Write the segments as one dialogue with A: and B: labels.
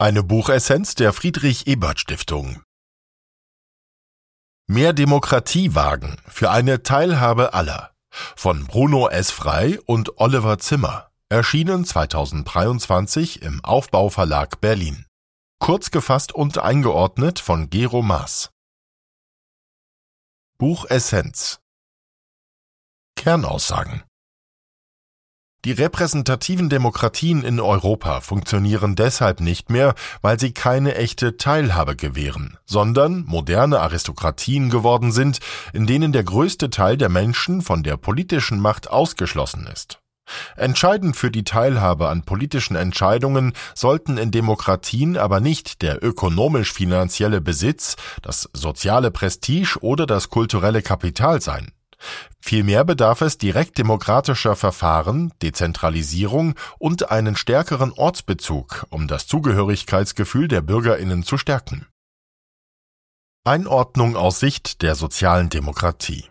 A: Eine Buchessenz der Friedrich Ebert Stiftung. Mehr Demokratie wagen für eine Teilhabe aller von Bruno S. Frei und Oliver Zimmer, erschienen 2023 im Aufbauverlag Berlin. Kurz gefasst und eingeordnet von Gero Maas. Buchessenz Kernaussagen die repräsentativen Demokratien in Europa funktionieren deshalb nicht mehr, weil sie keine echte Teilhabe gewähren, sondern moderne Aristokratien geworden sind, in denen der größte Teil der Menschen von der politischen Macht ausgeschlossen ist. Entscheidend für die Teilhabe an politischen Entscheidungen sollten in Demokratien aber nicht der ökonomisch-finanzielle Besitz, das soziale Prestige oder das kulturelle Kapital sein. Vielmehr bedarf es direktdemokratischer Verfahren, Dezentralisierung und einen stärkeren Ortsbezug, um das Zugehörigkeitsgefühl der Bürgerinnen zu stärken. Einordnung aus Sicht der sozialen Demokratie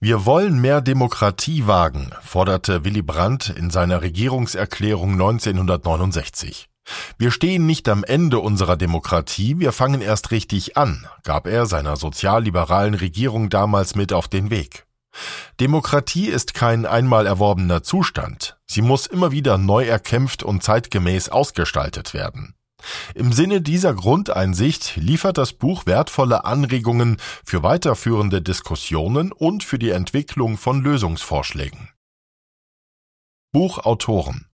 A: Wir wollen mehr Demokratie wagen, forderte Willy Brandt in seiner Regierungserklärung 1969. Wir stehen nicht am Ende unserer Demokratie, wir fangen erst richtig an, gab er seiner sozialliberalen Regierung damals mit auf den Weg. Demokratie ist kein einmal erworbener Zustand, sie muss immer wieder neu erkämpft und zeitgemäß ausgestaltet werden. Im Sinne dieser Grundeinsicht liefert das Buch wertvolle Anregungen für weiterführende Diskussionen und für die Entwicklung von Lösungsvorschlägen. Buchautoren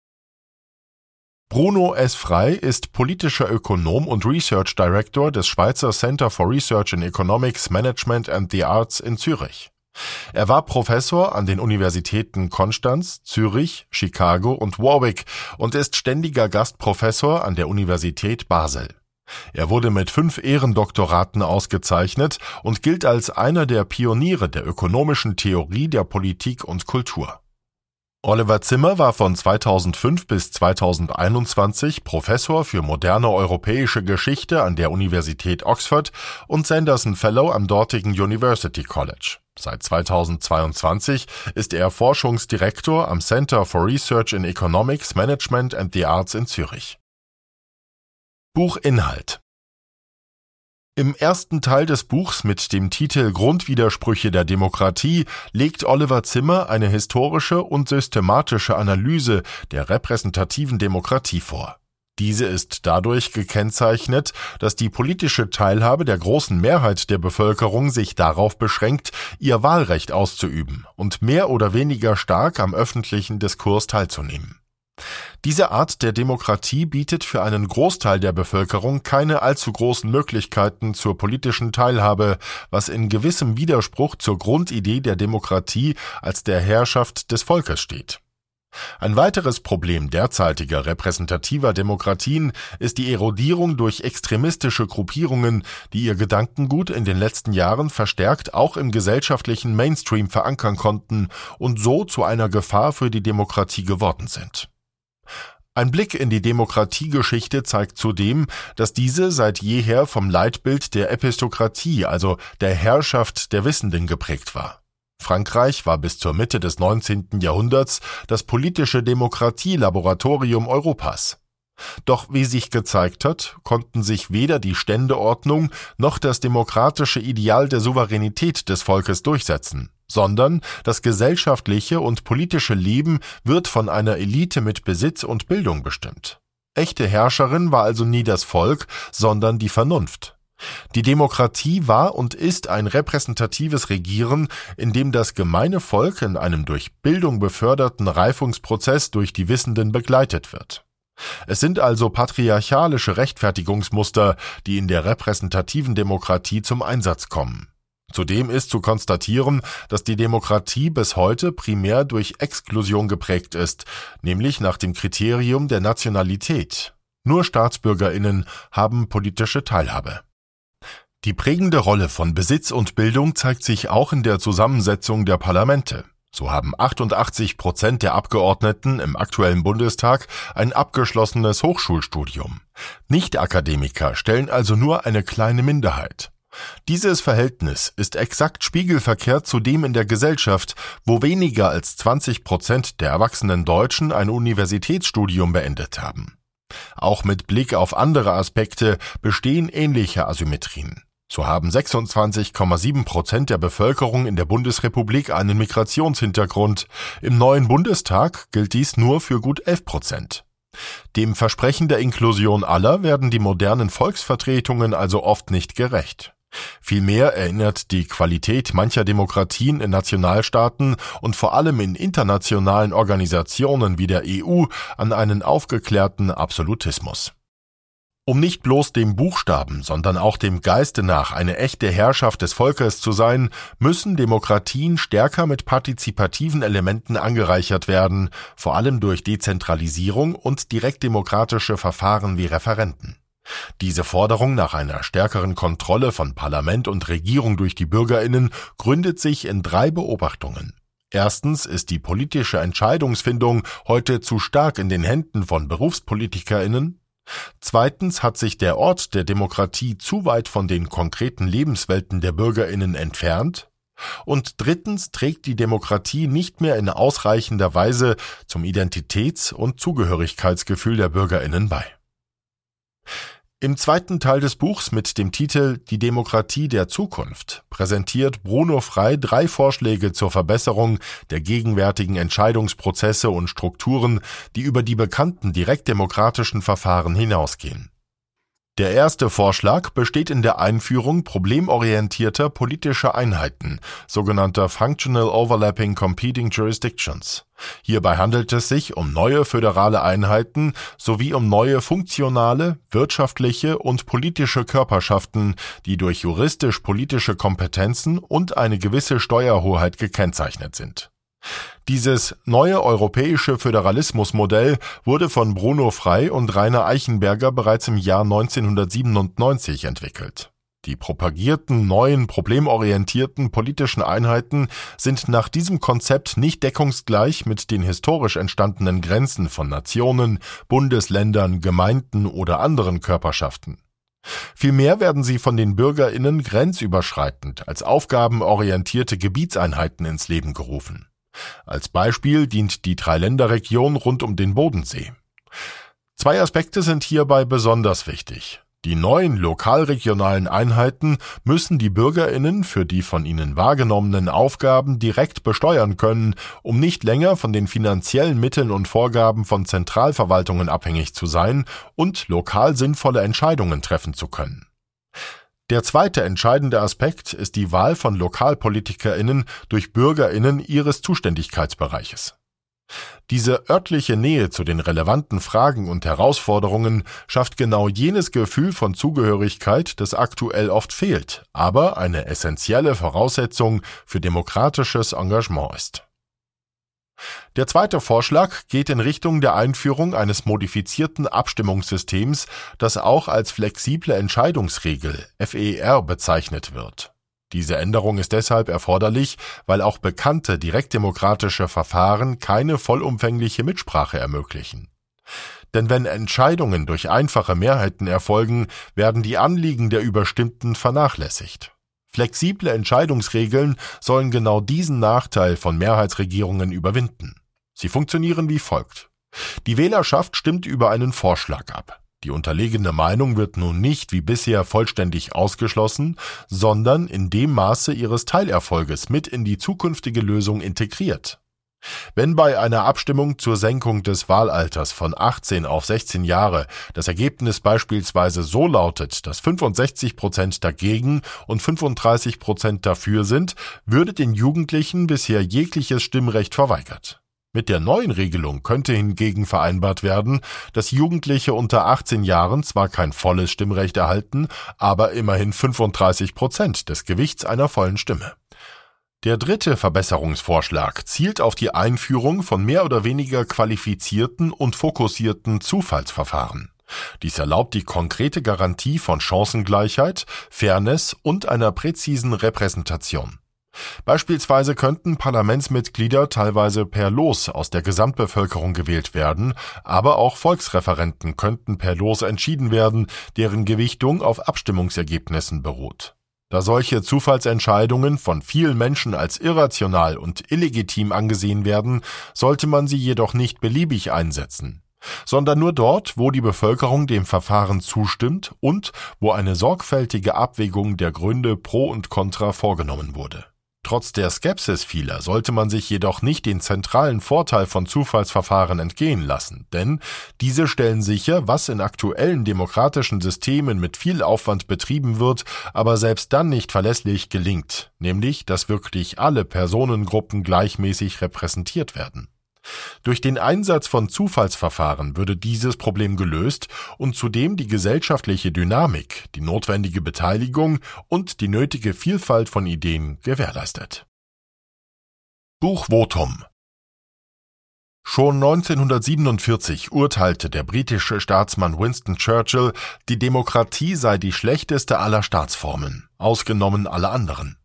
A: Bruno S. Frey ist politischer Ökonom und Research Director des Schweizer Center for Research in Economics, Management and the Arts in Zürich. Er war Professor an den Universitäten Konstanz, Zürich, Chicago und Warwick und ist ständiger Gastprofessor an der Universität Basel. Er wurde mit fünf Ehrendoktoraten ausgezeichnet und gilt als einer der Pioniere der ökonomischen Theorie der Politik und Kultur. Oliver Zimmer war von 2005 bis 2021 Professor für moderne europäische Geschichte an der Universität Oxford und Sanderson Fellow am dortigen University College. Seit 2022 ist er Forschungsdirektor am Center for Research in Economics, Management and the Arts in Zürich. Buchinhalt im ersten Teil des Buchs mit dem Titel Grundwidersprüche der Demokratie legt Oliver Zimmer eine historische und systematische Analyse der repräsentativen Demokratie vor. Diese ist dadurch gekennzeichnet, dass die politische Teilhabe der großen Mehrheit der Bevölkerung sich darauf beschränkt, ihr Wahlrecht auszuüben und mehr oder weniger stark am öffentlichen Diskurs teilzunehmen. Diese Art der Demokratie bietet für einen Großteil der Bevölkerung keine allzu großen Möglichkeiten zur politischen Teilhabe, was in gewissem Widerspruch zur Grundidee der Demokratie als der Herrschaft des Volkes steht. Ein weiteres Problem derzeitiger repräsentativer Demokratien ist die Erodierung durch extremistische Gruppierungen, die ihr Gedankengut in den letzten Jahren verstärkt auch im gesellschaftlichen Mainstream verankern konnten und so zu einer Gefahr für die Demokratie geworden sind. Ein Blick in die Demokratiegeschichte zeigt zudem, dass diese seit jeher vom Leitbild der Epistokratie, also der Herrschaft der Wissenden geprägt war. Frankreich war bis zur Mitte des 19. Jahrhunderts das politische Demokratielaboratorium Europas. Doch wie sich gezeigt hat, konnten sich weder die Ständeordnung noch das demokratische Ideal der Souveränität des Volkes durchsetzen sondern das gesellschaftliche und politische Leben wird von einer Elite mit Besitz und Bildung bestimmt. Echte Herrscherin war also nie das Volk, sondern die Vernunft. Die Demokratie war und ist ein repräsentatives Regieren, in dem das gemeine Volk in einem durch Bildung beförderten Reifungsprozess durch die Wissenden begleitet wird. Es sind also patriarchalische Rechtfertigungsmuster, die in der repräsentativen Demokratie zum Einsatz kommen. Zudem ist zu konstatieren, dass die Demokratie bis heute primär durch Exklusion geprägt ist, nämlich nach dem Kriterium der Nationalität. Nur Staatsbürgerinnen haben politische Teilhabe. Die prägende Rolle von Besitz und Bildung zeigt sich auch in der Zusammensetzung der Parlamente. So haben 88 Prozent der Abgeordneten im aktuellen Bundestag ein abgeschlossenes Hochschulstudium. Nicht-Akademiker stellen also nur eine kleine Minderheit. Dieses Verhältnis ist exakt spiegelverkehrt zu dem in der Gesellschaft, wo weniger als 20 Prozent der erwachsenen Deutschen ein Universitätsstudium beendet haben. Auch mit Blick auf andere Aspekte bestehen ähnliche Asymmetrien. So haben 26,7 Prozent der Bevölkerung in der Bundesrepublik einen Migrationshintergrund. Im neuen Bundestag gilt dies nur für gut 11 Prozent. Dem Versprechen der Inklusion aller werden die modernen Volksvertretungen also oft nicht gerecht. Vielmehr erinnert die Qualität mancher Demokratien in Nationalstaaten und vor allem in internationalen Organisationen wie der EU an einen aufgeklärten Absolutismus. Um nicht bloß dem Buchstaben, sondern auch dem Geiste nach eine echte Herrschaft des Volkes zu sein, müssen Demokratien stärker mit partizipativen Elementen angereichert werden, vor allem durch Dezentralisierung und direktdemokratische Verfahren wie Referenten. Diese Forderung nach einer stärkeren Kontrolle von Parlament und Regierung durch die Bürgerinnen gründet sich in drei Beobachtungen. Erstens ist die politische Entscheidungsfindung heute zu stark in den Händen von Berufspolitikerinnen. Zweitens hat sich der Ort der Demokratie zu weit von den konkreten Lebenswelten der Bürgerinnen entfernt. Und drittens trägt die Demokratie nicht mehr in ausreichender Weise zum Identitäts- und Zugehörigkeitsgefühl der Bürgerinnen bei. Im zweiten Teil des Buchs mit dem Titel Die Demokratie der Zukunft präsentiert Bruno Frei drei Vorschläge zur Verbesserung der gegenwärtigen Entscheidungsprozesse und Strukturen, die über die bekannten direktdemokratischen Verfahren hinausgehen. Der erste Vorschlag besteht in der Einführung problemorientierter politischer Einheiten, sogenannter Functional Overlapping Competing Jurisdictions. Hierbei handelt es sich um neue föderale Einheiten sowie um neue funktionale, wirtschaftliche und politische Körperschaften, die durch juristisch-politische Kompetenzen und eine gewisse Steuerhoheit gekennzeichnet sind dieses neue europäische Föderalismusmodell wurde von Bruno Frey und Rainer Eichenberger bereits im Jahr 1997 entwickelt. Die propagierten neuen problemorientierten politischen Einheiten sind nach diesem Konzept nicht deckungsgleich mit den historisch entstandenen Grenzen von Nationen, Bundesländern, Gemeinden oder anderen Körperschaften. Vielmehr werden sie von den Bürgerinnen grenzüberschreitend als aufgabenorientierte Gebietseinheiten ins Leben gerufen. Als Beispiel dient die Dreiländerregion rund um den Bodensee. Zwei Aspekte sind hierbei besonders wichtig. Die neuen lokalregionalen Einheiten müssen die Bürgerinnen für die von ihnen wahrgenommenen Aufgaben direkt besteuern können, um nicht länger von den finanziellen Mitteln und Vorgaben von Zentralverwaltungen abhängig zu sein und lokal sinnvolle Entscheidungen treffen zu können. Der zweite entscheidende Aspekt ist die Wahl von Lokalpolitikerinnen durch Bürgerinnen ihres Zuständigkeitsbereiches. Diese örtliche Nähe zu den relevanten Fragen und Herausforderungen schafft genau jenes Gefühl von Zugehörigkeit, das aktuell oft fehlt, aber eine essentielle Voraussetzung für demokratisches Engagement ist. Der zweite Vorschlag geht in Richtung der Einführung eines modifizierten Abstimmungssystems, das auch als flexible Entscheidungsregel FER bezeichnet wird. Diese Änderung ist deshalb erforderlich, weil auch bekannte direktdemokratische Verfahren keine vollumfängliche Mitsprache ermöglichen. Denn wenn Entscheidungen durch einfache Mehrheiten erfolgen, werden die Anliegen der Überstimmten vernachlässigt. Flexible Entscheidungsregeln sollen genau diesen Nachteil von Mehrheitsregierungen überwinden. Sie funktionieren wie folgt. Die Wählerschaft stimmt über einen Vorschlag ab. Die unterlegene Meinung wird nun nicht wie bisher vollständig ausgeschlossen, sondern in dem Maße ihres Teilerfolges mit in die zukünftige Lösung integriert. Wenn bei einer Abstimmung zur Senkung des Wahlalters von 18 auf 16 Jahre das Ergebnis beispielsweise so lautet, dass 65 Prozent dagegen und 35 Prozent dafür sind, würde den Jugendlichen bisher jegliches Stimmrecht verweigert. Mit der neuen Regelung könnte hingegen vereinbart werden, dass Jugendliche unter 18 Jahren zwar kein volles Stimmrecht erhalten, aber immerhin 35 Prozent des Gewichts einer vollen Stimme. Der dritte Verbesserungsvorschlag zielt auf die Einführung von mehr oder weniger qualifizierten und fokussierten Zufallsverfahren. Dies erlaubt die konkrete Garantie von Chancengleichheit, Fairness und einer präzisen Repräsentation. Beispielsweise könnten Parlamentsmitglieder teilweise per Los aus der Gesamtbevölkerung gewählt werden, aber auch Volksreferenten könnten per Los entschieden werden, deren Gewichtung auf Abstimmungsergebnissen beruht. Da solche Zufallsentscheidungen von vielen Menschen als irrational und illegitim angesehen werden, sollte man sie jedoch nicht beliebig einsetzen. sondern nur dort, wo die Bevölkerung dem Verfahren zustimmt und wo eine sorgfältige Abwägung der Gründe pro und contra vorgenommen wurde. Trotz der Skepsis vieler sollte man sich jedoch nicht den zentralen Vorteil von Zufallsverfahren entgehen lassen, denn diese stellen sicher, was in aktuellen demokratischen Systemen mit viel Aufwand betrieben wird, aber selbst dann nicht verlässlich gelingt, nämlich dass wirklich alle Personengruppen gleichmäßig repräsentiert werden. Durch den Einsatz von Zufallsverfahren würde dieses Problem gelöst und zudem die gesellschaftliche Dynamik, die notwendige Beteiligung und die nötige Vielfalt von Ideen gewährleistet. Buchvotum Schon 1947 urteilte der britische Staatsmann Winston Churchill, die Demokratie sei die schlechteste aller Staatsformen, ausgenommen alle anderen.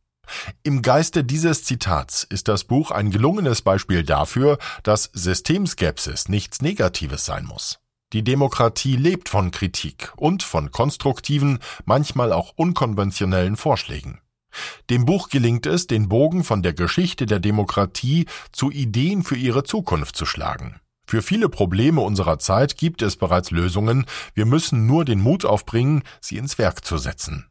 A: Im Geiste dieses Zitats ist das Buch ein gelungenes Beispiel dafür, dass Systemskepsis nichts Negatives sein muss. Die Demokratie lebt von Kritik und von konstruktiven, manchmal auch unkonventionellen Vorschlägen. Dem Buch gelingt es, den Bogen von der Geschichte der Demokratie zu Ideen für ihre Zukunft zu schlagen. Für viele Probleme unserer Zeit gibt es bereits Lösungen, wir müssen nur den Mut aufbringen, sie ins Werk zu setzen.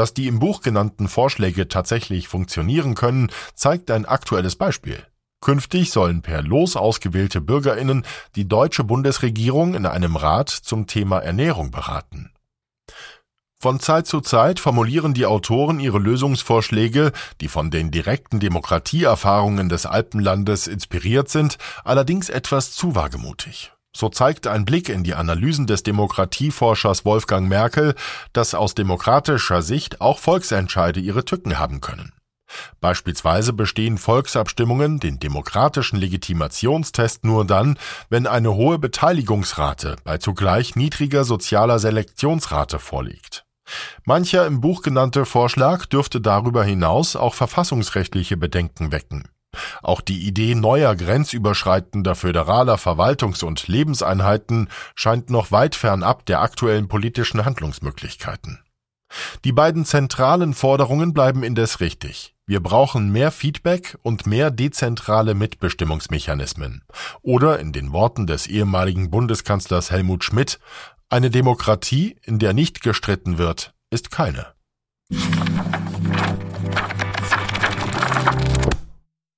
A: Dass die im Buch genannten Vorschläge tatsächlich funktionieren können, zeigt ein aktuelles Beispiel. Künftig sollen per Los ausgewählte Bürgerinnen die deutsche Bundesregierung in einem Rat zum Thema Ernährung beraten. Von Zeit zu Zeit formulieren die Autoren ihre Lösungsvorschläge, die von den direkten Demokratieerfahrungen des Alpenlandes inspiriert sind, allerdings etwas zu wagemutig. So zeigt ein Blick in die Analysen des Demokratieforschers Wolfgang Merkel, dass aus demokratischer Sicht auch Volksentscheide ihre Tücken haben können. Beispielsweise bestehen Volksabstimmungen den demokratischen Legitimationstest nur dann, wenn eine hohe Beteiligungsrate bei zugleich niedriger sozialer Selektionsrate vorliegt. Mancher im Buch genannte Vorschlag dürfte darüber hinaus auch verfassungsrechtliche Bedenken wecken. Auch die Idee neuer grenzüberschreitender föderaler Verwaltungs- und Lebenseinheiten scheint noch weit fernab der aktuellen politischen Handlungsmöglichkeiten. Die beiden zentralen Forderungen bleiben indes richtig. Wir brauchen mehr Feedback und mehr dezentrale Mitbestimmungsmechanismen. Oder in den Worten des ehemaligen Bundeskanzlers Helmut Schmidt, eine Demokratie, in der nicht gestritten wird, ist keine.